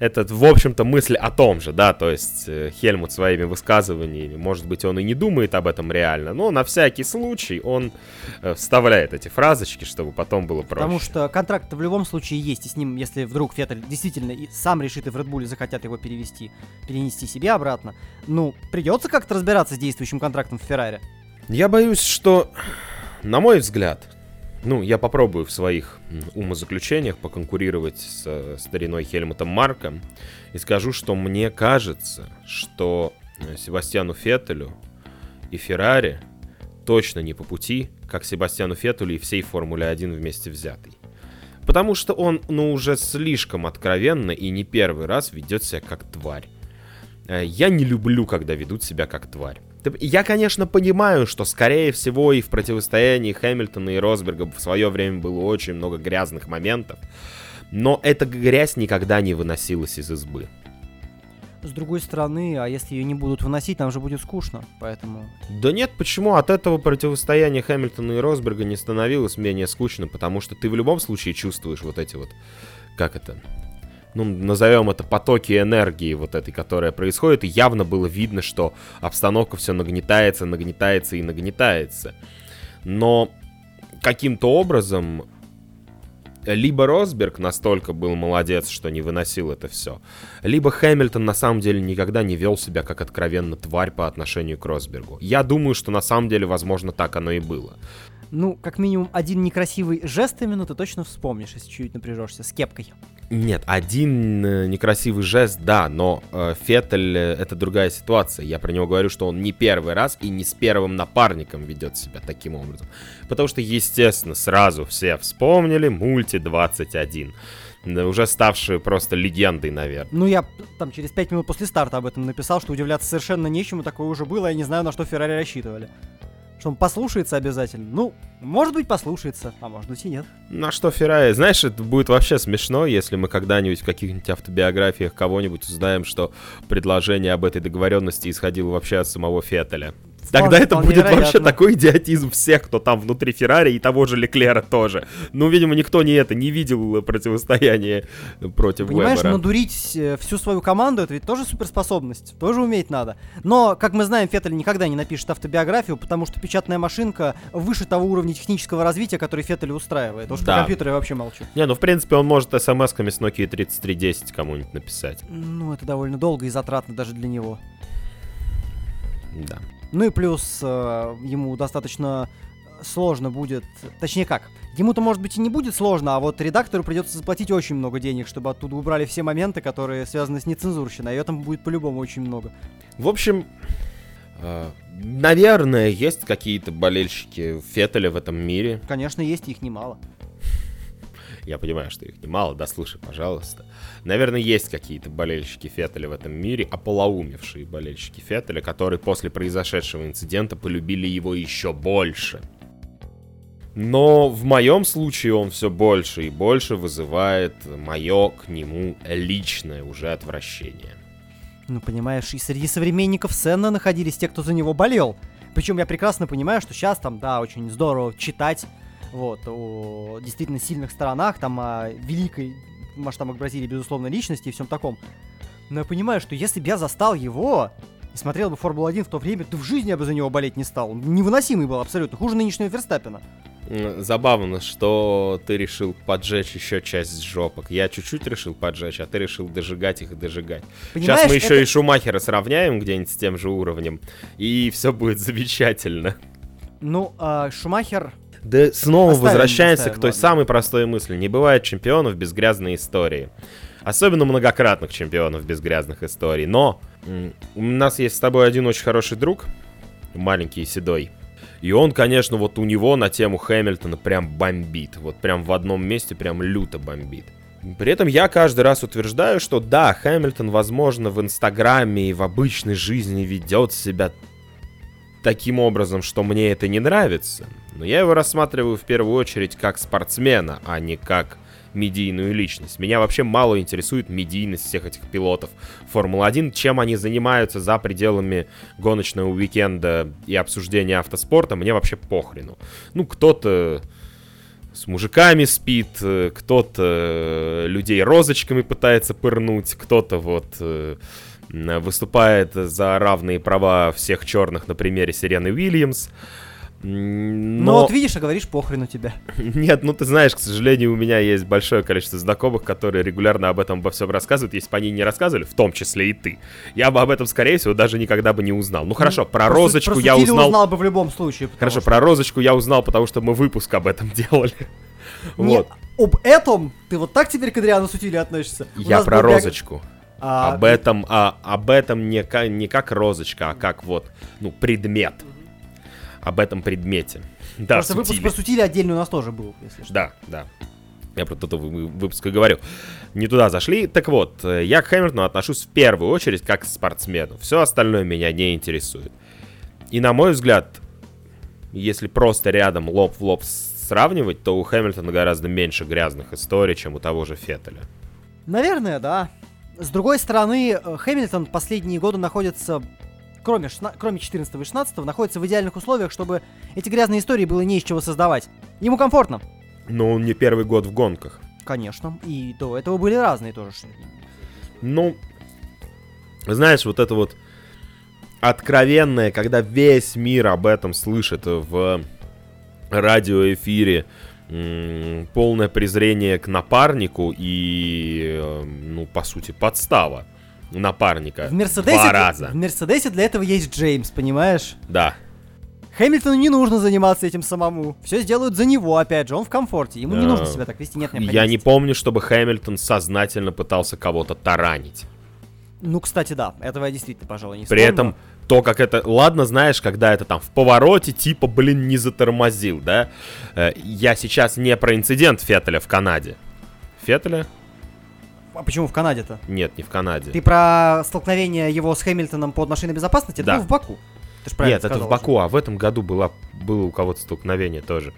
это, в общем-то, мысль о том же, да, то есть э, Хельмут своими высказываниями, может быть, он и не думает об этом реально, но на всякий случай он э, вставляет эти фразочки, чтобы потом было проще. Потому что контракт в любом случае есть, и с ним, если вдруг Феттель действительно сам решит, и в Red захотят его перевести, перенести себе обратно, ну, придется как-то разбираться с действующим контрактом в Феррари. Я боюсь, что, на мой взгляд, ну, я попробую в своих умозаключениях поконкурировать с стариной Хельмутом Марка и скажу, что мне кажется, что э, Себастьяну Феттелю и Феррари точно не по пути, как Себастьяну Феттелю и всей Формуле 1 вместе взятой. Потому что он, ну, уже слишком откровенно и не первый раз ведет себя как тварь. Э, я не люблю, когда ведут себя как тварь. Я, конечно, понимаю, что, скорее всего, и в противостоянии Хэмилтона и Росберга в свое время было очень много грязных моментов, но эта грязь никогда не выносилась из избы. С другой стороны, а если ее не будут выносить, нам же будет скучно, поэтому... Да нет, почему? От этого противостояния Хэмилтона и Росберга не становилось менее скучно, потому что ты в любом случае чувствуешь вот эти вот... Как это? Ну, назовем это потоки энергии вот этой, которая происходит, и явно было видно, что обстановка все нагнетается, нагнетается и нагнетается. Но каким-то образом либо Росберг настолько был молодец, что не выносил это все, либо Хэмилтон на самом деле никогда не вел себя как откровенно тварь по отношению к Росбергу. Я думаю, что на самом деле, возможно, так оно и было. Ну, как минимум, один некрасивый жест именно ты точно вспомнишь, если чуть напряжешься, с кепкой. Нет, один э, некрасивый жест, да, но э, Феттель э, это другая ситуация. Я про него говорю, что он не первый раз и не с первым напарником ведет себя таким образом. Потому что, естественно, сразу все вспомнили мульти 21 уже ставшие просто легендой, наверное. Ну, я там через 5 минут после старта об этом написал, что удивляться совершенно нечему, такое уже было, я не знаю, на что Феррари рассчитывали. Что он послушается обязательно. Ну, может быть, послушается, а может быть и нет. На что Феррари? Знаешь, это будет вообще смешно, если мы когда-нибудь в каких-нибудь автобиографиях кого-нибудь узнаем, что предложение об этой договоренности исходило вообще от самого Феттеля. Тогда это будет вероятно. вообще такой идиотизм всех, кто там внутри Феррари и того же Леклера тоже. Ну, видимо, никто не это не видел противостояние против Понимаешь, Вебера. надурить э, всю свою команду, это ведь тоже суперспособность, тоже уметь надо. Но, как мы знаем, Феттель никогда не напишет автобиографию, потому что печатная машинка выше того уровня технического развития, который Феттель устраивает. Уж да. про компьютер я вообще молчу. Не, ну, в принципе, он может смс-ками с Nokia 3310 кому-нибудь написать. Ну, это довольно долго и затратно даже для него. Да. Ну и плюс э, ему достаточно сложно будет, точнее как, ему-то может быть и не будет сложно, а вот редактору придется заплатить очень много денег, чтобы оттуда убрали все моменты, которые связаны с нецензурщиной, а ее там будет по-любому очень много. В общем, э, наверное, есть какие-то болельщики Феттеля в этом мире. Конечно, есть, их немало. Я понимаю, что их немало, да слушай, пожалуйста. Наверное, есть какие-то болельщики Феттеля в этом мире, ополоумевшие болельщики Феттеля, которые после произошедшего инцидента полюбили его еще больше. Но в моем случае он все больше и больше вызывает мое к нему личное уже отвращение. Ну, понимаешь, и среди современников Сенна находились те, кто за него болел. Причем я прекрасно понимаю, что сейчас там, да, очень здорово читать вот, о действительно сильных сторонах, там, о великой масштабах Бразилии, безусловно, личности и всем таком. Но я понимаю, что если бы я застал его и смотрел бы Формулу-1 в то время, то в жизни я бы за него болеть не стал. Он невыносимый был абсолютно, хуже нынешнего Верстаппина. Забавно, что ты решил поджечь еще часть жопок. Я чуть-чуть решил поджечь, а ты решил дожигать их и дожигать. Понимаешь, Сейчас мы еще это... и Шумахера сравняем где-нибудь с тем же уровнем, и все будет замечательно. Ну, а Шумахер да снова оставим, возвращаемся оставим, к той ладно. самой простой мысли. Не бывает чемпионов без грязной истории. Особенно многократных чемпионов без грязных историй. Но у нас есть с тобой один очень хороший друг, маленький и седой. И он, конечно, вот у него на тему Хэмилтона прям бомбит. Вот прям в одном месте прям люто бомбит. При этом я каждый раз утверждаю, что да, Хэмилтон, возможно, в Инстаграме и в обычной жизни ведет себя таким образом, что мне это не нравится. Но я его рассматриваю в первую очередь как спортсмена, а не как медийную личность. Меня вообще мало интересует медийность всех этих пилотов Формулы-1, чем они занимаются за пределами гоночного уикенда и обсуждения автоспорта, мне вообще похрену. Ну, кто-то с мужиками спит, кто-то людей розочками пытается пырнуть, кто-то вот э, выступает за равные права всех черных на примере Сирены Уильямс. Но... Но вот видишь, а говоришь, похрен у тебя. Нет, ну ты знаешь, к сожалению, у меня есть большое количество знакомых, которые регулярно об этом обо всем рассказывают. Если бы они не рассказывали, в том числе и ты, я бы об этом, скорее всего, даже никогда бы не узнал. Ну хорошо, про просто, розочку просто я узнал... узнал бы в любом случае. Хорошо, что... про розочку я узнал, потому что мы выпуск об этом делали. Нет, вот. об этом ты вот так теперь к Адриану Сутили относишься? Я про розочку. А, об этом, а, об этом не, не как розочка, а как вот, ну, предмет об этом предмете. Да, Просто сутили. выпуск про сутили отдельный у нас тоже был, если что. Да, да. Я про тот выпуск и говорю. Не туда зашли. Так вот, э, я к Хэмилтону отношусь в первую очередь как к спортсмену. Все остальное меня не интересует. И на мой взгляд, если просто рядом лоб в лоб сравнивать, то у Хэмилтона гораздо меньше грязных историй, чем у того же Феттеля. Наверное, да. С другой стороны, э, Хэмилтон последние годы находится кроме, шна- кроме 14 и 16 находится в идеальных условиях, чтобы эти грязные истории было не из чего создавать. Ему комфортно. Но он не первый год в гонках. Конечно. И до этого были разные тоже. Ну, знаешь, вот это вот откровенное, когда весь мир об этом слышит в радиоэфире, полное презрение к напарнику и, э, ну, по сути, подстава напарника. В Мерседесе, два раза. В Мерседесе для этого есть Джеймс, понимаешь? Да. Хэмилтону не нужно заниматься этим самому. Все сделают за него, опять же, он в комфорте. Ему не нужно себя так вести, нет необходимости. Я не помню, чтобы Хэмилтон сознательно пытался кого-то таранить. Ну, кстати, да, этого я действительно, пожалуй, не При этом то, как это... Ладно, знаешь, когда это там в повороте, типа, блин, не затормозил, да? Э, я сейчас не про инцидент Феттеля в Канаде. Феттеля? А почему в Канаде-то? Нет, не в Канаде. Ты про столкновение его с Хэмилтоном под машиной безопасности? Да. Это в Баку. Ты Нет, сказал, это в Баку, а в этом году было, было у кого-то столкновение тоже.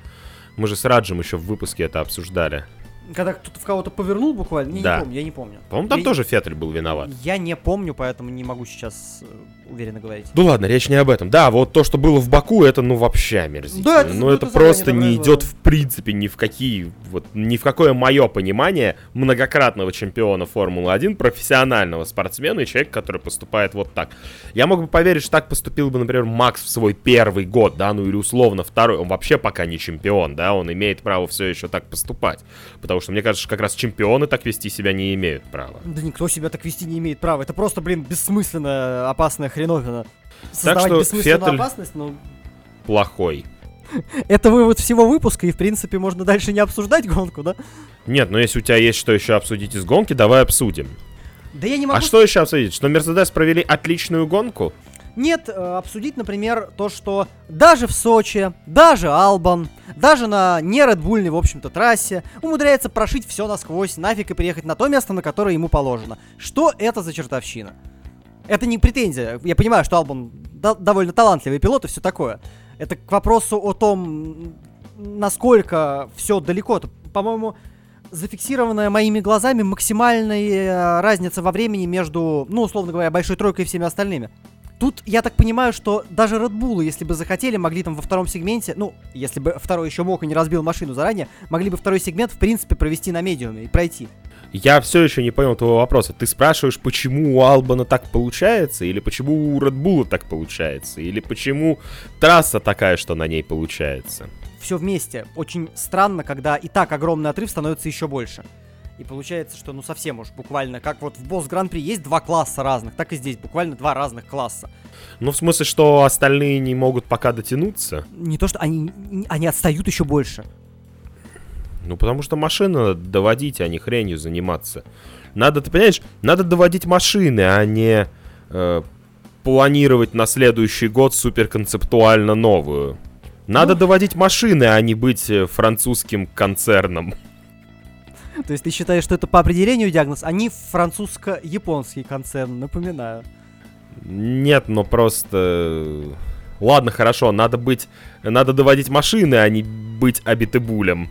Мы же с Раджем еще в выпуске это обсуждали. Когда кто-то в кого-то повернул буквально? Не, да. не помню, я не помню. По-моему, там я... тоже Феттель был виноват. Я не помню, поэтому не могу сейчас э, уверенно говорить. Ну ладно, речь не об этом. Да, вот то, что было в Баку, это ну вообще омерзительно. Да, это, ну это, это просто не идет в принципе ни в какие, вот ни в какое мое понимание многократного чемпиона Формулы-1, профессионального спортсмена и человека, который поступает вот так. Я мог бы поверить, что так поступил бы, например, Макс в свой первый год, да, ну или условно второй. Он вообще пока не чемпион, да, он имеет право все еще так поступать. Потому что, мне кажется, как раз чемпионы так вести себя не имеют права. Да никто себя так вести не имеет права. Это просто, блин, бессмысленная опасная хреновина. Создавать так что Феттель опасность, ну... Плохой. Это вывод всего выпуска, и, в принципе, можно дальше не обсуждать гонку, да? Нет, но если у тебя есть что еще обсудить из гонки, давай обсудим. Да я не могу... А что еще обсудить? Что Мерседес провели отличную гонку? Нет, э, обсудить, например, то, что даже в Сочи, даже Албан, даже на не редбульной, в общем-то, трассе умудряется прошить все насквозь, нафиг и приехать на то место, на которое ему положено. Что это за чертовщина? Это не претензия. Я понимаю, что Албан до- довольно талантливый пилот и все такое. Это к вопросу о том, насколько все далеко. По-моему, зафиксированная моими глазами максимальная разница во времени между, ну, условно говоря, большой тройкой и всеми остальными. Тут я так понимаю, что даже Red Bull, если бы захотели, могли там во втором сегменте, ну, если бы второй еще мог и не разбил машину заранее, могли бы второй сегмент, в принципе, провести на медиуме и пройти. Я все еще не понял твоего вопроса. Ты спрашиваешь, почему у Албана так получается, или почему у Bull так получается, или почему трасса такая, что на ней получается? Все вместе. Очень странно, когда и так огромный отрыв становится еще больше. И получается, что ну совсем уж буквально, как вот в босс гран-при есть два класса разных, так и здесь буквально два разных класса. Ну, в смысле, что остальные не могут пока дотянуться? Не то, что они, они отстают еще больше. Ну, потому что машины надо доводить, а не хренью заниматься. Надо, ты понимаешь, надо доводить машины, а не э, планировать на следующий год суперконцептуально новую. Надо Ну. доводить машины, а не быть э, французским концерном. То есть ты считаешь, что это по определению диагноз? Они французско-японский концерн, напоминаю. Нет, но просто... э, Ладно, хорошо, надо быть... Надо доводить машины, а не быть абитебулем.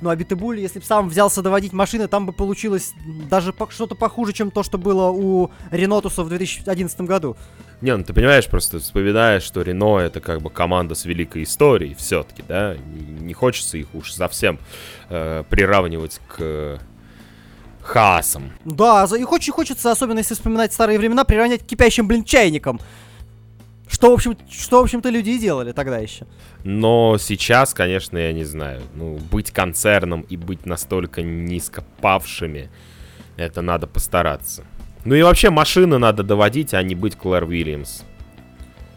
Ну, а Битыбуль, если бы сам взялся доводить машины, там бы получилось даже что-то похуже, чем то, что было у Ренотуса в 2011 году. Не, ну ты понимаешь, просто вспоминаешь, что Рено это как бы команда с великой историей все-таки, да? Не, хочется их уж совсем э, приравнивать к э, Хаасам. Да, их очень хочется, особенно если вспоминать старые времена, приравнять к кипящим, блин, чайникам. Что, в общем, что, в общем-то, люди и делали тогда еще. Но сейчас, конечно, я не знаю. Ну, быть концерном и быть настолько низко павшими, это надо постараться. Ну и вообще машины надо доводить, а не быть Клэр Уильямс.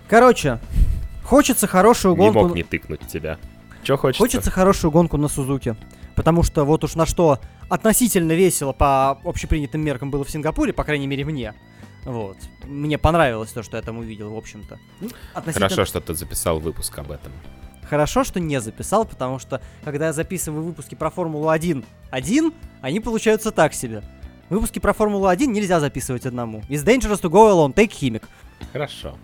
Короче, хочется хорошую Не гонку... мог не тыкнуть тебя. Че хочется? Хочется хорошую гонку на Сузуке. Потому что вот уж на что относительно весело по общепринятым меркам было в Сингапуре, по крайней мере мне. Вот. Мне понравилось то, что я там увидел, в общем-то. Ну, относительно- Хорошо, что ты записал выпуск об этом. Хорошо, что не записал, потому что когда я записываю выпуски про Формулу-1 один, они получаются так себе. Выпуски про Формулу-1 нельзя записывать одному. It's dangerous to go alone, take химик. Хорошо.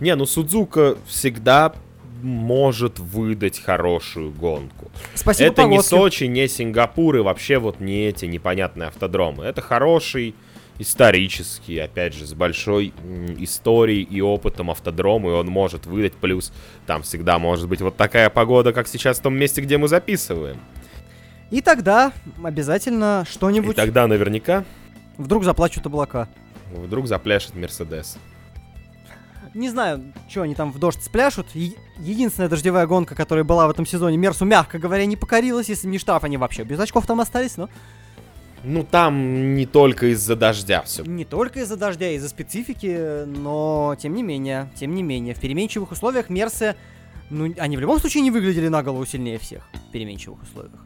Не, ну Судзука всегда может выдать хорошую гонку. Спасибо это не погодке. Сочи, не Сингапур и вообще вот не эти непонятные автодромы. Это хороший, исторический, опять же, с большой историей и опытом автодром, и он может выдать плюс. Там всегда может быть вот такая погода, как сейчас в том месте, где мы записываем. И тогда обязательно И что-нибудь тогда наверняка вдруг заплачут облака. вдруг запляшет Мерседес. Не знаю, что они там в дождь спляшут. Е- единственная дождевая гонка, которая была в этом сезоне, Мерсу, мягко говоря, не покорилась. Если не штраф, они вообще без очков там остались, но Ну там не только из-за дождя все. не только из-за дождя, из-за специфики, но тем не менее, тем не менее, в переменчивых условиях Мерсы, ну, они в любом случае не выглядели на голову сильнее всех в переменчивых условиях.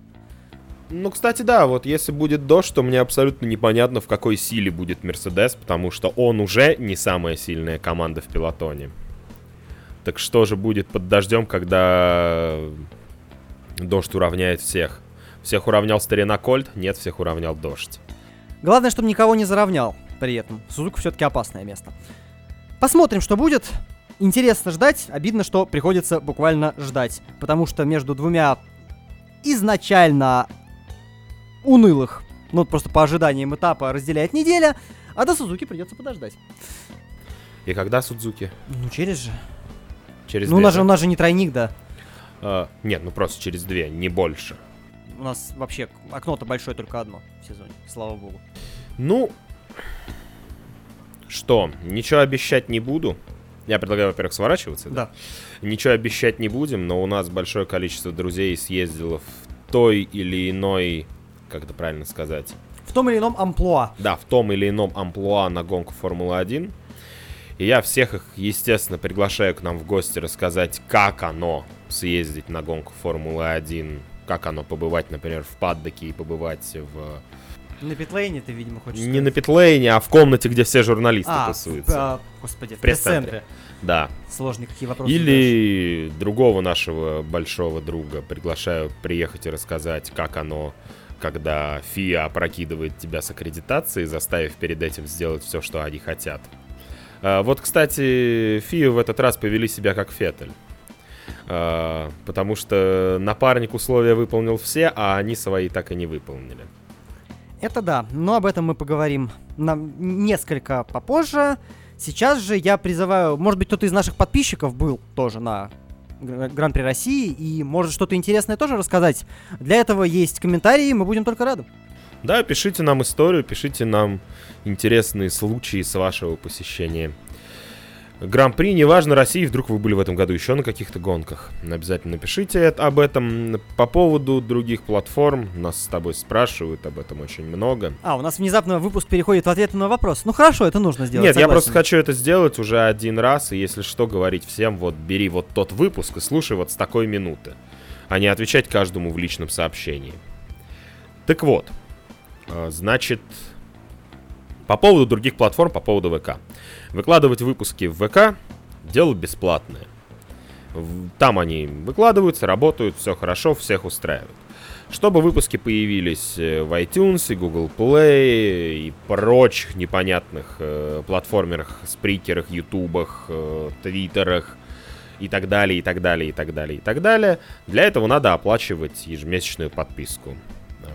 Ну, кстати, да, вот если будет дождь, то мне абсолютно непонятно, в какой силе будет Мерседес, потому что он уже не самая сильная команда в пилотоне. Так что же будет под дождем, когда дождь уравняет всех? Всех уравнял старина Кольт? Нет, всех уравнял дождь. Главное, чтобы никого не заровнял при этом. Сузука все-таки опасное место. Посмотрим, что будет. Интересно ждать, обидно, что приходится буквально ждать. Потому что между двумя изначально унылых, ну просто по ожиданиям этапа разделяет неделя, а до Сузуки придется подождать. И когда Судзуки? Ну через же. Через Ну две, да? у нас же не тройник, да. А, нет, ну просто через две, не больше. У нас вообще окно-то большое только одно в сезоне, слава богу. Ну, что, ничего обещать не буду. Я предлагаю, во-первых, сворачиваться. Да. Ничего обещать не будем, но у нас большое количество друзей съездило в той или иной, как это правильно сказать, В том или ином амплуа. да, в том или ином амплуа на гонку Формулы-1. И я всех их, естественно, приглашаю к нам в гости рассказать, как оно съездить на гонку Формулы-1, как оно побывать, например, в паддоке и побывать в... На питлейне ты, видимо, хочешь Не на питлейне, а в комнате, где все журналисты а, тусуются. А, господи, в пресс-центре. Да. Сложные какие вопросы. Или другого нашего большого друга приглашаю приехать и рассказать, как оно, когда ФИА опрокидывает тебя с аккредитацией, заставив перед этим сделать все, что они хотят. А, вот, кстати, ФИА в этот раз повели себя как Феттель. А, потому что напарник условия выполнил все, а они свои так и не выполнили. Это да, но об этом мы поговорим на несколько попозже. Сейчас же я призываю, может быть, кто-то из наших подписчиков был тоже на Гран-при России и может что-то интересное тоже рассказать. Для этого есть комментарии, мы будем только рады. Да, пишите нам историю, пишите нам интересные случаи с вашего посещения Гран-при, неважно, России, вдруг вы были в этом году еще на каких-то гонках. Обязательно напишите об этом. По поводу других платформ, нас с тобой спрашивают об этом очень много. А, у нас внезапно выпуск переходит в ответ на вопрос. Ну хорошо, это нужно сделать. Нет, согласен. я просто хочу это сделать уже один раз, и если что, говорить всем, вот бери вот тот выпуск и слушай вот с такой минуты, а не отвечать каждому в личном сообщении. Так вот, а, значит, по поводу других платформ, по поводу ВК. Выкладывать выпуски в ВК – дело бесплатное. Там они выкладываются, работают, все хорошо, всех устраивает. Чтобы выпуски появились э, в iTunes и Google Play и прочих непонятных э, платформерах, сприкерах, ютубах, э, твиттерах и так далее, и так далее, и так далее, и так далее, для этого надо оплачивать ежемесячную подписку. А,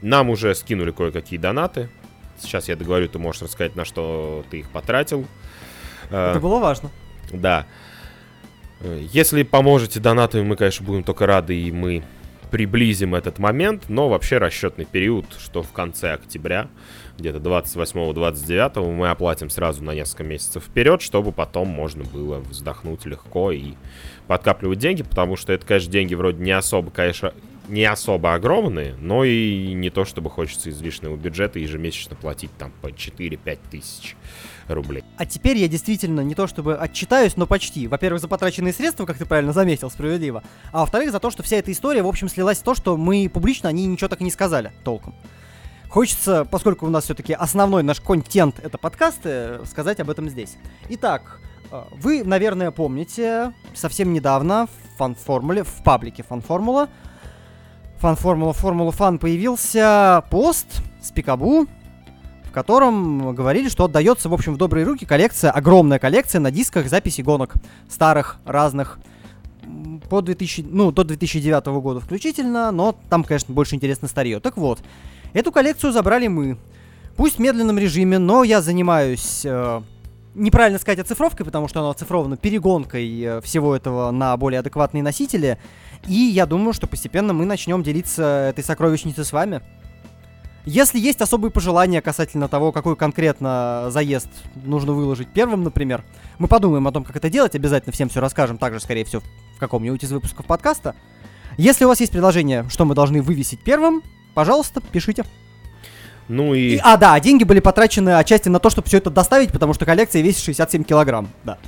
нам уже скинули кое-какие донаты, Сейчас я договорю, ты можешь рассказать, на что ты их потратил. Это было важно. Да. Если поможете донатами, мы, конечно, будем только рады, и мы приблизим этот момент, но вообще расчетный период, что в конце октября, где-то 28-29, мы оплатим сразу на несколько месяцев вперед, чтобы потом можно было вздохнуть легко и подкапливать деньги, потому что это, конечно, деньги вроде не особо, конечно, не особо огромные, но и не то, чтобы хочется излишнего бюджета ежемесячно платить там по 4-5 тысяч рублей. А теперь я действительно не то чтобы отчитаюсь, но почти. Во-первых, за потраченные средства, как ты правильно заметил, справедливо. А во-вторых, за то, что вся эта история, в общем, слилась в то, что мы публично они ничего так и не сказали толком. Хочется, поскольку у нас все-таки основной наш контент это подкасты, сказать об этом здесь. Итак, э, вы, наверное, помните, совсем недавно в фан-формуле, в паблике фан-формула, Фан Формула Формула Фан появился пост с Пикабу, в котором говорили, что отдается, в общем, в добрые руки коллекция, огромная коллекция на дисках записи гонок старых, разных, по 2000, ну, до 2009 года включительно, но там, конечно, больше интересно старье. Так вот, эту коллекцию забрали мы. Пусть в медленном режиме, но я занимаюсь э, неправильно сказать оцифровкой, потому что она оцифрована перегонкой э, всего этого на более адекватные носители. И я думаю, что постепенно мы начнем делиться этой сокровищницей с вами. Если есть особые пожелания касательно того, какой конкретно заезд нужно выложить первым, например, мы подумаем о том, как это делать, обязательно всем все расскажем, также, скорее всего, в каком-нибудь из выпусков подкаста. Если у вас есть предложение, что мы должны вывесить первым, пожалуйста, пишите. Ну и... и... А, да, деньги были потрачены отчасти на то, чтобы все это доставить, потому что коллекция весит 67 килограмм, да.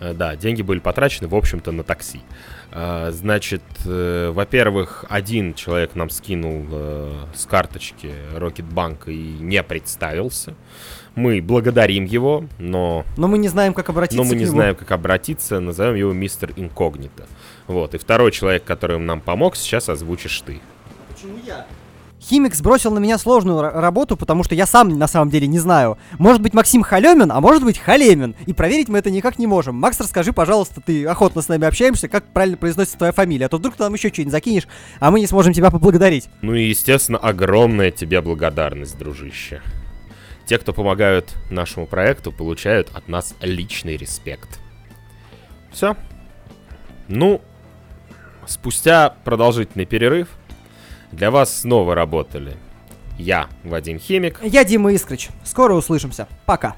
Э, да, деньги были потрачены, в общем-то, на такси. А, значит, э, во-первых, один человек нам скинул э, с карточки Рокетбанка и не представился. Мы благодарим его, но... Но мы не знаем, как обратиться Но мы не нему. знаем, как обратиться. Назовем его мистер Инкогнито. Вот. И второй человек, который нам помог, сейчас озвучишь ты. Почему я? Химик сбросил на меня сложную работу, потому что я сам на самом деле не знаю. Может быть Максим Халемин, а может быть Халемин. И проверить мы это никак не можем. Макс, расскажи, пожалуйста, ты охотно с нами общаемся, как правильно произносится твоя фамилия. А то вдруг ты нам еще что-нибудь закинешь, а мы не сможем тебя поблагодарить. Ну и, естественно, огромная тебе благодарность, дружище. Те, кто помогают нашему проекту, получают от нас личный респект. Все. Ну, спустя продолжительный перерыв, для вас снова работали я, Вадим Химик. Я Дима Искрыч. Скоро услышимся. Пока.